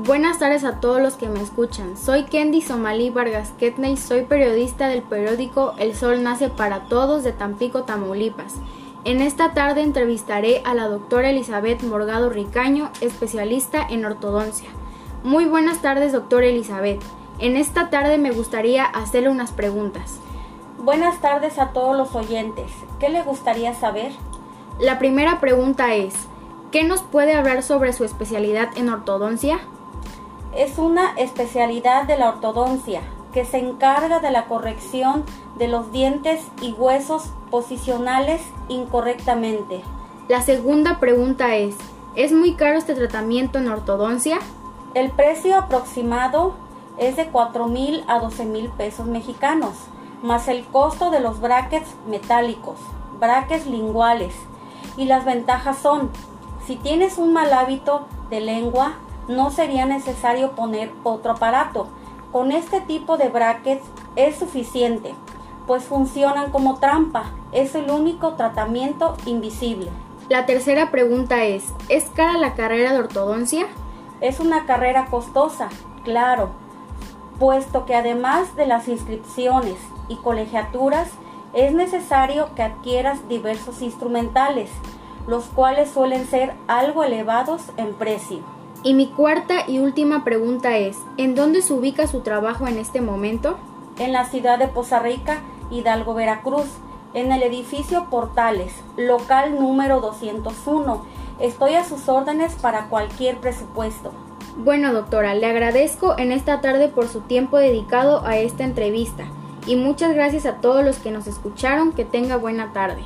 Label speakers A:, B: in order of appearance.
A: Buenas tardes a todos los que me escuchan. Soy Kendi Somalí Vargas Ketney, soy periodista del periódico El Sol Nace para Todos de Tampico, Tamaulipas. En esta tarde entrevistaré a la doctora Elizabeth Morgado Ricaño, especialista en ortodoncia. Muy buenas tardes, doctora Elizabeth. En esta tarde me gustaría hacerle unas preguntas.
B: Buenas tardes a todos los oyentes. ¿Qué le gustaría saber?
A: La primera pregunta es, ¿qué nos puede hablar sobre su especialidad en ortodoncia?
B: Es una especialidad de la ortodoncia que se encarga de la corrección de los dientes y huesos posicionales incorrectamente.
A: La segunda pregunta es, ¿es muy caro este tratamiento en ortodoncia?
B: El precio aproximado es de 4 mil a 12 mil pesos mexicanos, más el costo de los brackets metálicos, brackets linguales. Y las ventajas son, si tienes un mal hábito de lengua, no sería necesario poner otro aparato. Con este tipo de brackets es suficiente, pues funcionan como trampa. Es el único tratamiento invisible.
A: La tercera pregunta es, ¿es cara la carrera de ortodoncia?
B: Es una carrera costosa, claro, puesto que además de las inscripciones y colegiaturas, es necesario que adquieras diversos instrumentales, los cuales suelen ser algo elevados en precio.
A: Y mi cuarta y última pregunta es, ¿en dónde se ubica su trabajo en este momento?
B: En la ciudad de Poza Rica, Hidalgo, Veracruz, en el edificio Portales, local número 201. Estoy a sus órdenes para cualquier presupuesto.
A: Bueno, doctora, le agradezco en esta tarde por su tiempo dedicado a esta entrevista y muchas gracias a todos los que nos escucharon. Que tenga buena tarde.